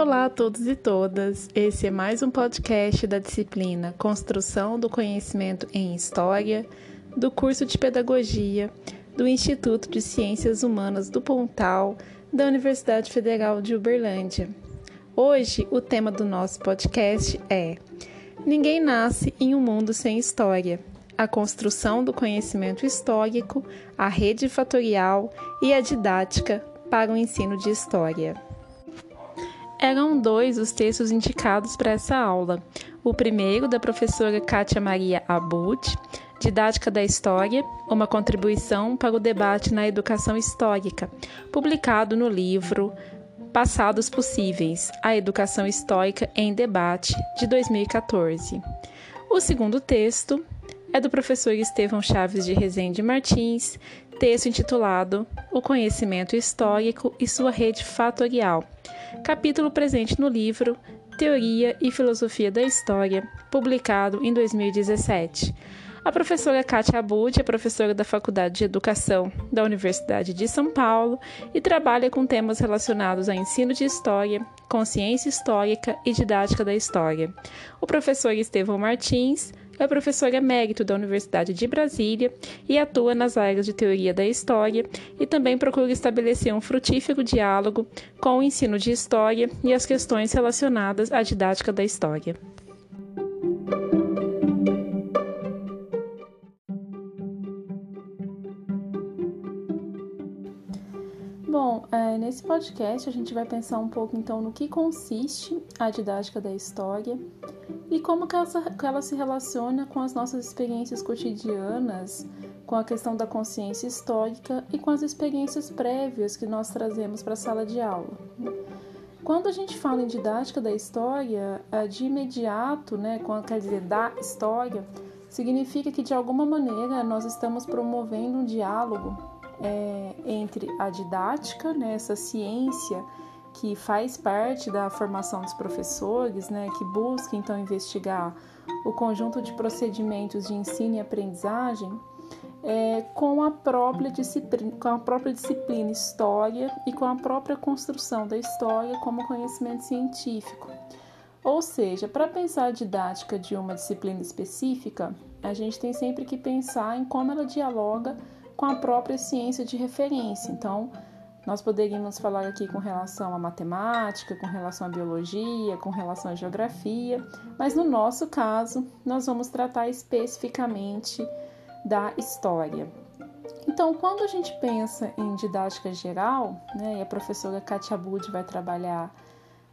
Olá a todos e todas. Esse é mais um podcast da disciplina Construção do Conhecimento em História, do curso de Pedagogia do Instituto de Ciências Humanas do Pontal, da Universidade Federal de Uberlândia. Hoje, o tema do nosso podcast é Ninguém nasce em um mundo sem história. A construção do conhecimento histórico, a rede fatorial e a didática para o ensino de história. Eram dois os textos indicados para essa aula. O primeiro, da professora Kátia Maria Abud, Didática da História, uma contribuição para o debate na educação histórica, publicado no livro Passados Possíveis: A Educação Histórica em Debate, de 2014. O segundo texto é do professor Estevão Chaves de Rezende Martins, texto intitulado O Conhecimento Histórico e Sua Rede Fatorial, capítulo presente no livro Teoria e Filosofia da História, publicado em 2017. A professora Kátia Abud é professora da Faculdade de Educação da Universidade de São Paulo e trabalha com temas relacionados a ensino de história, consciência histórica e didática da história. O professor Estevão Martins é professor emérito da Universidade de Brasília e atua nas áreas de teoria da história e também procura estabelecer um frutífero diálogo com o ensino de história e as questões relacionadas à didática da história. Bom, é, nesse podcast a gente vai pensar um pouco então no que consiste a didática da história e como que ela, que ela se relaciona com as nossas experiências cotidianas, com a questão da consciência histórica e com as experiências prévias que nós trazemos para a sala de aula. Quando a gente fala em didática da história, de imediato, né, quer dizer da história, significa que de alguma maneira nós estamos promovendo um diálogo é, entre a didática, né, essa ciência que faz parte da formação dos professores, né, que busca então investigar o conjunto de procedimentos de ensino e aprendizagem, é, com, a própria disciplina, com a própria disciplina história e com a própria construção da história como conhecimento científico. Ou seja, para pensar a didática de uma disciplina específica, a gente tem sempre que pensar em como ela dialoga com a própria ciência de referência. Então, nós poderíamos falar aqui com relação à matemática, com relação à biologia, com relação à geografia, mas no nosso caso, nós vamos tratar especificamente da história. Então, quando a gente pensa em didática geral, né, e a professora Katia Bud vai trabalhar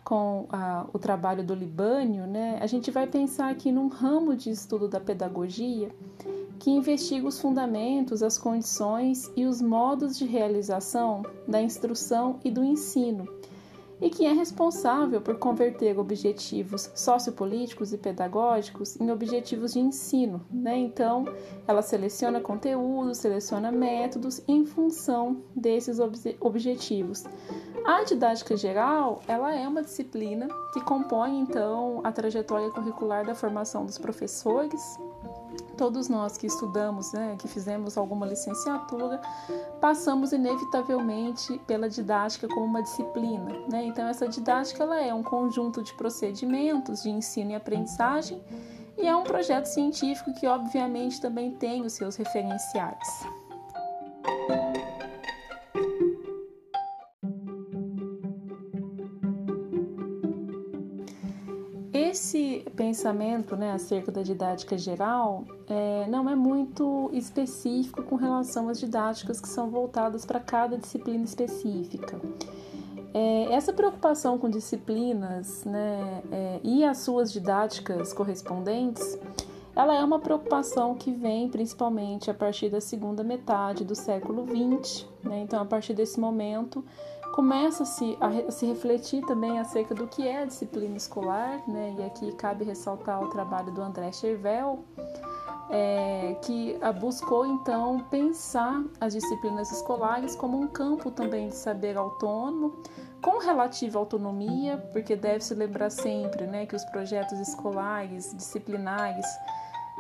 com a, o trabalho do Libânio, né, a gente vai pensar aqui num ramo de estudo da pedagogia que investiga os fundamentos, as condições e os modos de realização da instrução e do ensino, e que é responsável por converter objetivos sociopolíticos e pedagógicos em objetivos de ensino. Né? Então, ela seleciona conteúdos, seleciona métodos em função desses objetivos. A didática geral, ela é uma disciplina que compõe então a trajetória curricular da formação dos professores todos nós que estudamos, né, que fizemos alguma licenciatura, passamos inevitavelmente pela didática como uma disciplina. Né? Então, essa didática ela é um conjunto de procedimentos de ensino e aprendizagem e é um projeto científico que, obviamente, também tem os seus referenciais. Esse pensamento né, acerca da didática geral é, não é muito específico com relação às didáticas que são voltadas para cada disciplina específica. É, essa preocupação com disciplinas né, é, e as suas didáticas correspondentes, ela é uma preocupação que vem principalmente a partir da segunda metade do século XX. Né? Então, a partir desse momento, começa-se a, se refletir também acerca do que é a disciplina escolar, né? e aqui cabe ressaltar o trabalho do André Chervel, é, que buscou então pensar as disciplinas escolares como um campo também de saber autônomo, com relativa autonomia, porque deve-se lembrar sempre né, que os projetos escolares, disciplinares,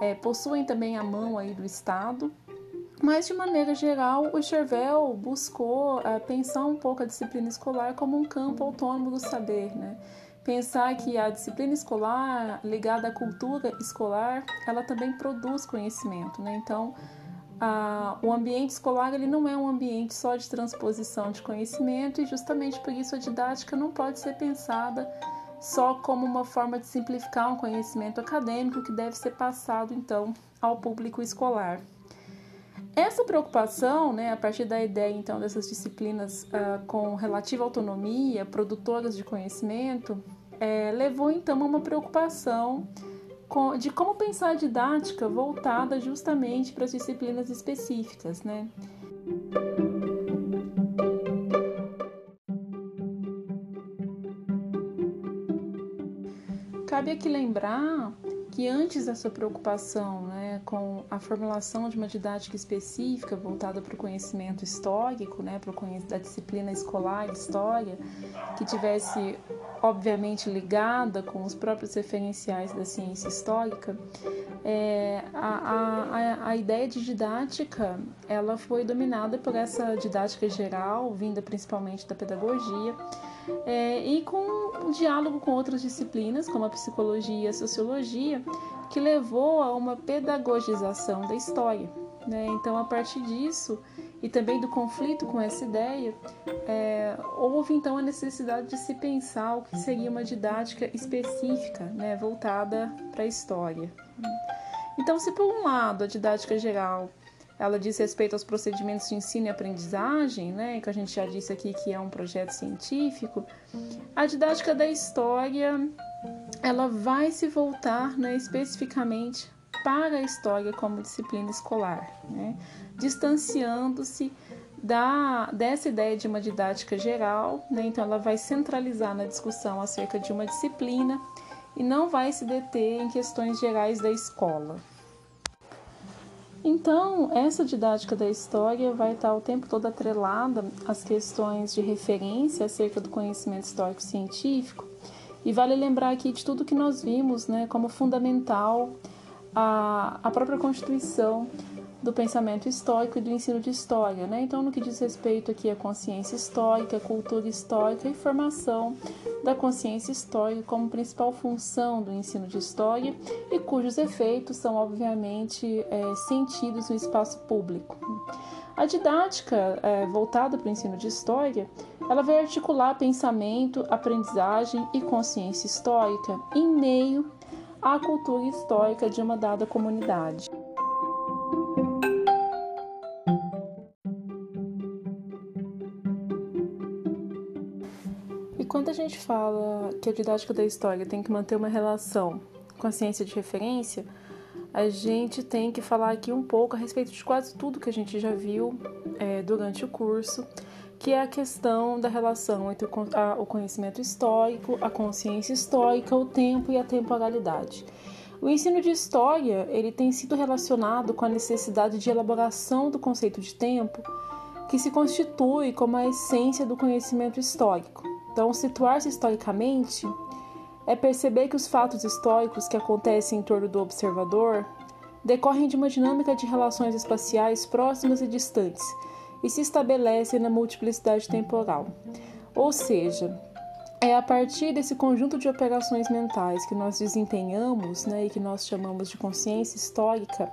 é, possuem também a mão aí do Estado, Mas, de maneira geral, o Chervel buscou uh, pensar um pouco a disciplina escolar como um campo autônomo do saber, né? Pensar que a disciplina escolar, ligada à cultura escolar, ela também produz conhecimento, né? Então, o ambiente escolar ele não é um ambiente só de transposição de conhecimento e justamente por isso a didática não pode ser pensada só como uma forma de simplificar um conhecimento acadêmico que deve ser passado então ao público escolar. Essa preocupação, né, a partir da ideia então dessas disciplinas uh, com relativa autonomia, produtoras de conhecimento, é, levou então a uma preocupação com, de como pensar a didática voltada justamente para as disciplinas específicas, né? Cabe aqui lembrar que antes dessa preocupação né, com a formulação de uma didática específica voltada para o conhecimento histórico, né, para o da disciplina escolar história, que tivesse obviamente ligada com os próprios referenciais da ciência histórica, é, a, a, a ideia de didática ela foi dominada por essa didática geral, vinda principalmente da pedagogia, é, e com um diálogo com outras disciplinas, como a psicologia e a sociologia, que levou a uma pedagogização da história. Né? Então, a partir disso e também do conflito com essa ideia, é, houve então a necessidade de se pensar o que seria uma didática específica, né, voltada para a história. Então, se por um lado a didática geral ela diz respeito aos procedimentos de ensino e aprendizagem, né, que a gente já disse aqui que é um projeto científico, a didática da história ela vai se voltar né, especificamente para a história como disciplina escolar, né, distanciando-se da, dessa ideia de uma didática geral, né, então ela vai centralizar na discussão acerca de uma disciplina e não vai se deter em questões gerais da escola. Então, essa didática da história vai estar o tempo todo atrelada às questões de referência acerca do conhecimento histórico científico. E vale lembrar aqui de tudo que nós vimos né, como fundamental a, a própria Constituição do pensamento histórico e do ensino de história. Né? Então, no que diz respeito aqui à consciência histórica, cultura histórica e formação da consciência histórica como principal função do ensino de história e cujos efeitos são, obviamente, é, sentidos no espaço público. A didática é, voltada para o ensino de história, ela vai articular pensamento, aprendizagem e consciência histórica em meio à cultura histórica de uma dada comunidade. Gente fala que a didática da história tem que manter uma relação com a ciência de referência, a gente tem que falar aqui um pouco a respeito de quase tudo que a gente já viu é, durante o curso, que é a questão da relação entre o conhecimento histórico, a consciência histórica, o tempo e a temporalidade. O ensino de história ele tem sido relacionado com a necessidade de elaboração do conceito de tempo, que se constitui como a essência do conhecimento histórico. Então, situar-se historicamente é perceber que os fatos históricos que acontecem em torno do observador decorrem de uma dinâmica de relações espaciais próximas e distantes e se estabelecem na multiplicidade temporal. Ou seja, é a partir desse conjunto de operações mentais que nós desempenhamos né, e que nós chamamos de consciência histórica,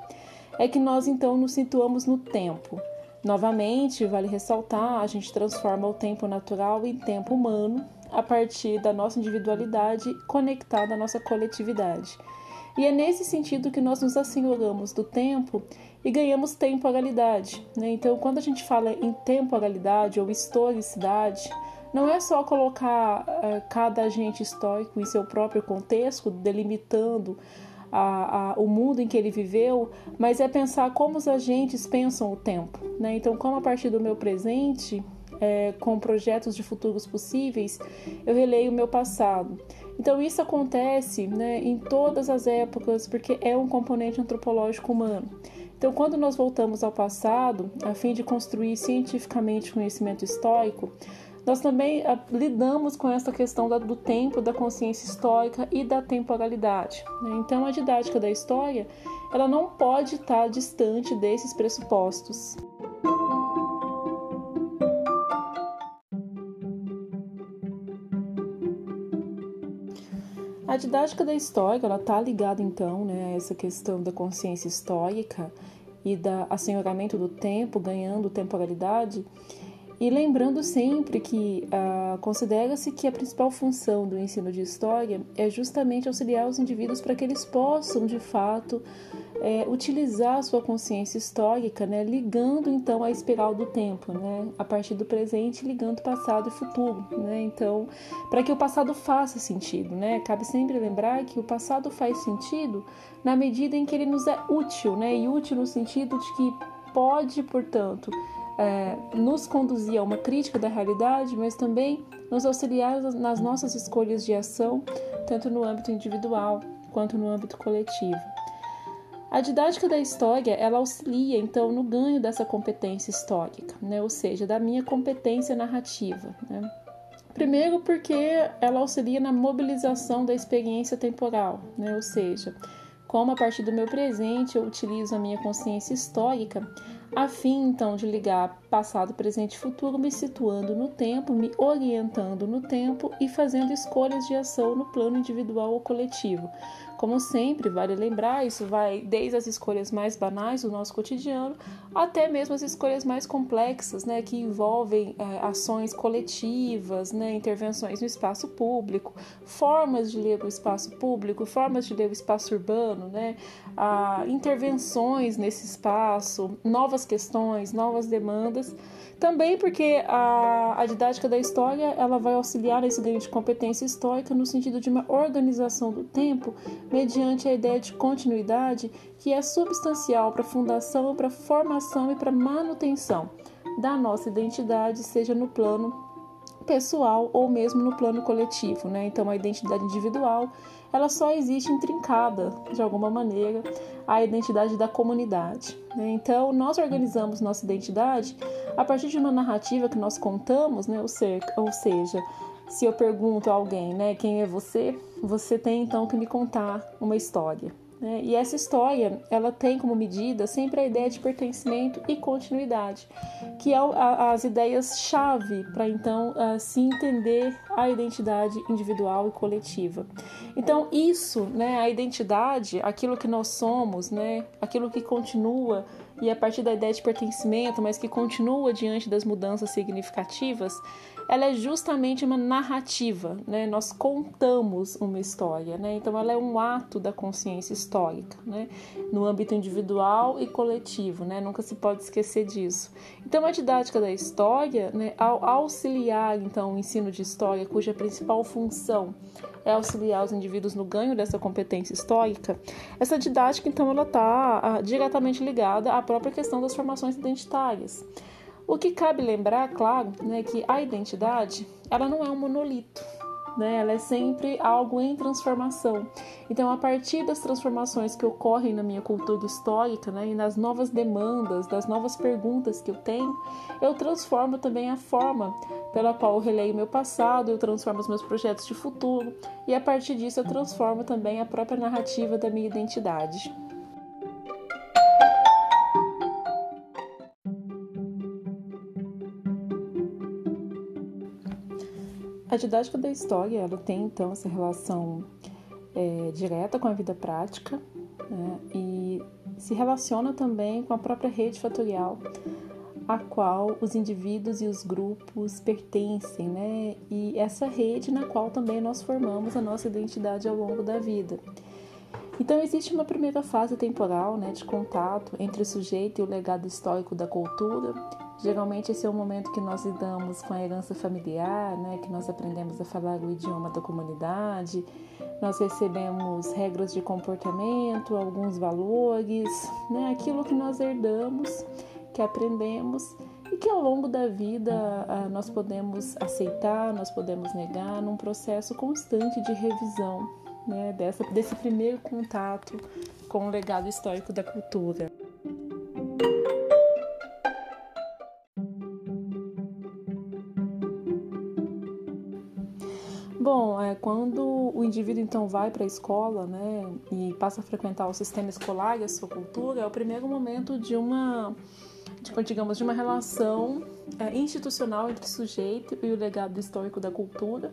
é que nós então nos situamos no tempo Novamente, vale ressaltar, a gente transforma o tempo natural em tempo humano a partir da nossa individualidade conectada à nossa coletividade. E é nesse sentido que nós nos assenhoramos do tempo e ganhamos temporalidade. Né? Então, quando a gente fala em temporalidade ou historicidade, não é só colocar uh, cada agente histórico em seu próprio contexto, delimitando a, a, o mundo em que ele viveu, mas é pensar como os agentes pensam o tempo. Né? Então, como a partir do meu presente, é, com projetos de futuros possíveis, eu releio o meu passado. Então, isso acontece né, em todas as épocas, porque é um componente antropológico humano. Então, quando nós voltamos ao passado, a fim de construir cientificamente conhecimento histórico, nós também uh, lidamos com essa questão do tempo, da consciência histórica e da temporalidade. Né? Então, a didática da história ela não pode estar distante desses pressupostos. A didática da história, ela está ligada então, né, a essa questão da consciência histórica e da assenhoramento do tempo, ganhando temporalidade, e lembrando sempre que ah, considera-se que a principal função do ensino de história é justamente auxiliar os indivíduos para que eles possam, de fato, é, utilizar a sua consciência histórica, né, ligando então a espiral do tempo, né, a partir do presente, ligando passado e futuro. Né, então, para que o passado faça sentido, né, cabe sempre lembrar que o passado faz sentido na medida em que ele nos é útil, né, e útil no sentido de que pode, portanto, é, nos conduzir a uma crítica da realidade, mas também nos auxiliar nas nossas escolhas de ação, tanto no âmbito individual quanto no âmbito coletivo. A didática da história, ela auxilia então no ganho dessa competência histórica, né? ou seja, da minha competência narrativa. Né? Primeiro porque ela auxilia na mobilização da experiência temporal, né? ou seja, como a partir do meu presente eu utilizo a minha consciência histórica a fim então de ligar passado, presente e futuro, me situando no tempo, me orientando no tempo e fazendo escolhas de ação no plano individual ou coletivo. Como sempre, vale lembrar, isso vai desde as escolhas mais banais do nosso cotidiano até mesmo as escolhas mais complexas, né, que envolvem é, ações coletivas, né, intervenções no espaço público, formas de ler o espaço público, formas de ler o espaço urbano, né, a, intervenções nesse espaço, novas questões, novas demandas. Também porque a, a didática da história ela vai auxiliar nesse ganho de competência histórica no sentido de uma organização do tempo mediante a ideia de continuidade que é substancial para a fundação, para a formação e para a manutenção da nossa identidade, seja no plano pessoal ou mesmo no plano coletivo, né? Então a identidade individual, ela só existe intrincada de alguma maneira à identidade da comunidade, né? Então nós organizamos nossa identidade a partir de uma narrativa que nós contamos, né? Ou, ser, ou seja, se eu pergunto a alguém, né, quem é você, você tem então que me contar uma história. Né? E essa história, ela tem como medida sempre a ideia de pertencimento e continuidade, que é as ideias-chave para então se entender a identidade individual e coletiva. Então, isso, né, a identidade, aquilo que nós somos, né, aquilo que continua e a partir da ideia de pertencimento, mas que continua diante das mudanças significativas, ela é justamente uma narrativa, né? Nós contamos uma história, né? Então ela é um ato da consciência histórica, né? No âmbito individual e coletivo, né? Nunca se pode esquecer disso. Então a didática da história, né? Ao auxiliar então o ensino de história, cuja principal função é auxiliar os indivíduos no ganho dessa competência histórica, essa didática então ela está ah, diretamente ligada à própria questão das formações identitárias. O que cabe lembrar, claro, né, que a identidade ela não é um monolito, né? Ela é sempre algo em transformação. Então, a partir das transformações que ocorrem na minha cultura histórica, né, e nas novas demandas, das novas perguntas que eu tenho, eu transformo também a forma pela qual eu releio meu passado, eu transformo os meus projetos de futuro, e a partir disso eu transformo também a própria narrativa da minha identidade. A didática da história ela tem então essa relação é, direta com a vida prática né, e se relaciona também com a própria rede fatorial a qual os indivíduos e os grupos pertencem, né? E essa rede na qual também nós formamos a nossa identidade ao longo da vida. Então existe uma primeira fase temporal, né, de contato entre o sujeito e o legado histórico da cultura, Geralmente esse é o momento que nós lidamos com a herança familiar, né, que nós aprendemos a falar o idioma da comunidade, nós recebemos regras de comportamento, alguns valores, né, aquilo que nós herdamos, que aprendemos e que ao longo da vida ah, nós podemos aceitar, nós podemos negar num processo constante de revisão né, dessa, desse primeiro contato com o legado histórico da cultura. Quando o indivíduo então vai para a escola, né, e passa a frequentar o sistema escolar e a sua cultura, é o primeiro momento de uma, tipo, digamos, de uma relação é, institucional entre o sujeito e o legado histórico da cultura.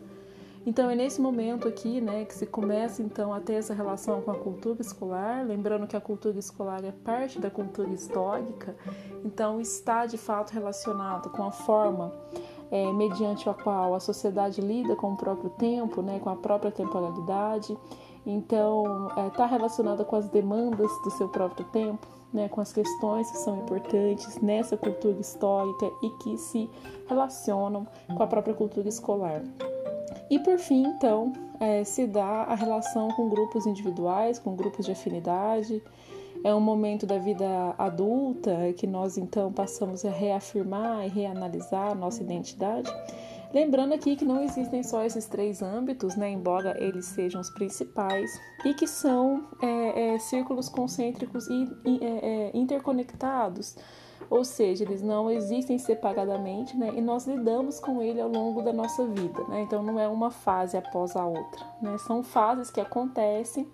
Então é nesse momento aqui, né, que se começa então a ter essa relação com a cultura escolar, lembrando que a cultura escolar é parte da cultura histórica, então está de fato relacionado com a forma é, mediante a qual a sociedade lida com o próprio tempo, né, com a própria temporalidade. Então, está é, tá relacionada com as demandas do seu próprio tempo, né, com as questões que são importantes nessa cultura histórica e que se relacionam com a própria cultura escolar. E por fim, então, é, se dá a relação com grupos individuais, com grupos de afinidade, é um momento da vida adulta que nós então passamos a reafirmar e reanalisar a nossa identidade. Lembrando aqui que não existem só esses três âmbitos, né, embora eles sejam os principais, e que são é, é, círculos concêntricos e, e é, é, interconectados, ou seja, eles não existem separadamente né, e nós lidamos com ele ao longo da nossa vida. Né, então não é uma fase após a outra, né, são fases que acontecem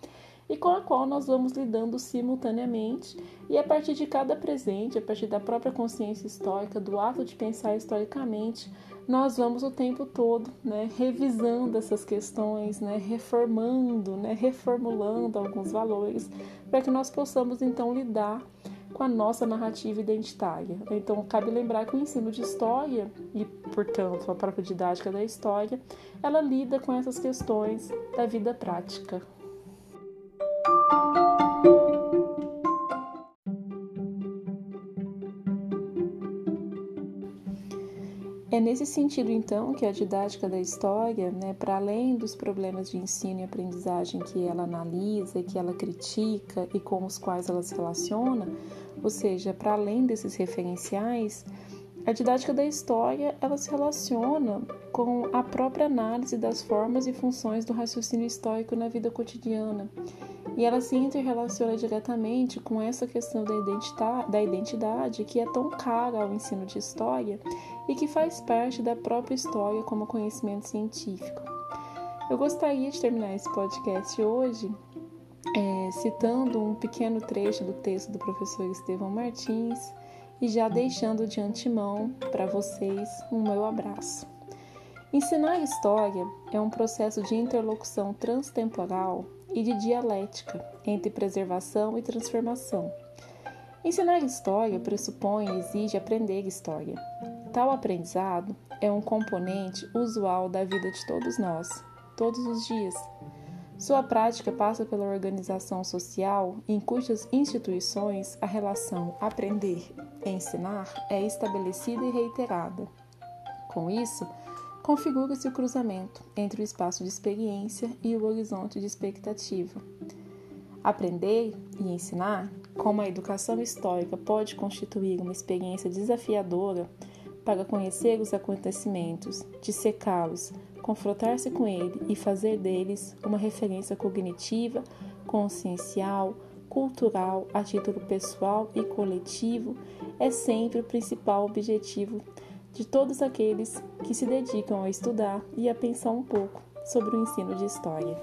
e com a qual nós vamos lidando simultaneamente, e a partir de cada presente, a partir da própria consciência histórica, do ato de pensar historicamente, nós vamos o tempo todo né, revisando essas questões, né, reformando, né, reformulando alguns valores, para que nós possamos então lidar com a nossa narrativa identitária. Então, cabe lembrar que o ensino de história e, portanto, a própria didática da história, ela lida com essas questões da vida prática. É nesse sentido, então, que a didática da história, né, para além dos problemas de ensino e aprendizagem que ela analisa, que ela critica e com os quais ela se relaciona, ou seja, para além desses referenciais, a didática da história ela se relaciona com a própria análise das formas e funções do raciocínio histórico na vida cotidiana e ela se interrelaciona diretamente com essa questão da identidade, da identidade que é tão cara ao ensino de história e que faz parte da própria história como conhecimento científico. Eu gostaria de terminar esse podcast hoje é, citando um pequeno trecho do texto do professor Estevão Martins e já deixando de antemão para vocês um meu abraço. Ensinar história é um processo de interlocução transtemporal e de dialética entre preservação e transformação. Ensinar história pressupõe e exige aprender história. Tal aprendizado é um componente usual da vida de todos nós, todos os dias. Sua prática passa pela organização social em cujas instituições a relação aprender e ensinar é estabelecida e reiterada. Com isso, configura-se o cruzamento entre o espaço de experiência e o horizonte de expectativa. Aprender e ensinar, como a educação histórica pode constituir uma experiência desafiadora para conhecer os acontecimentos, dissecá-los, confrontar-se com ele e fazer deles uma referência cognitiva, consciencial, cultural, a título pessoal e coletivo, é sempre o principal objetivo de todos aqueles que se dedicam a estudar e a pensar um pouco sobre o ensino de história.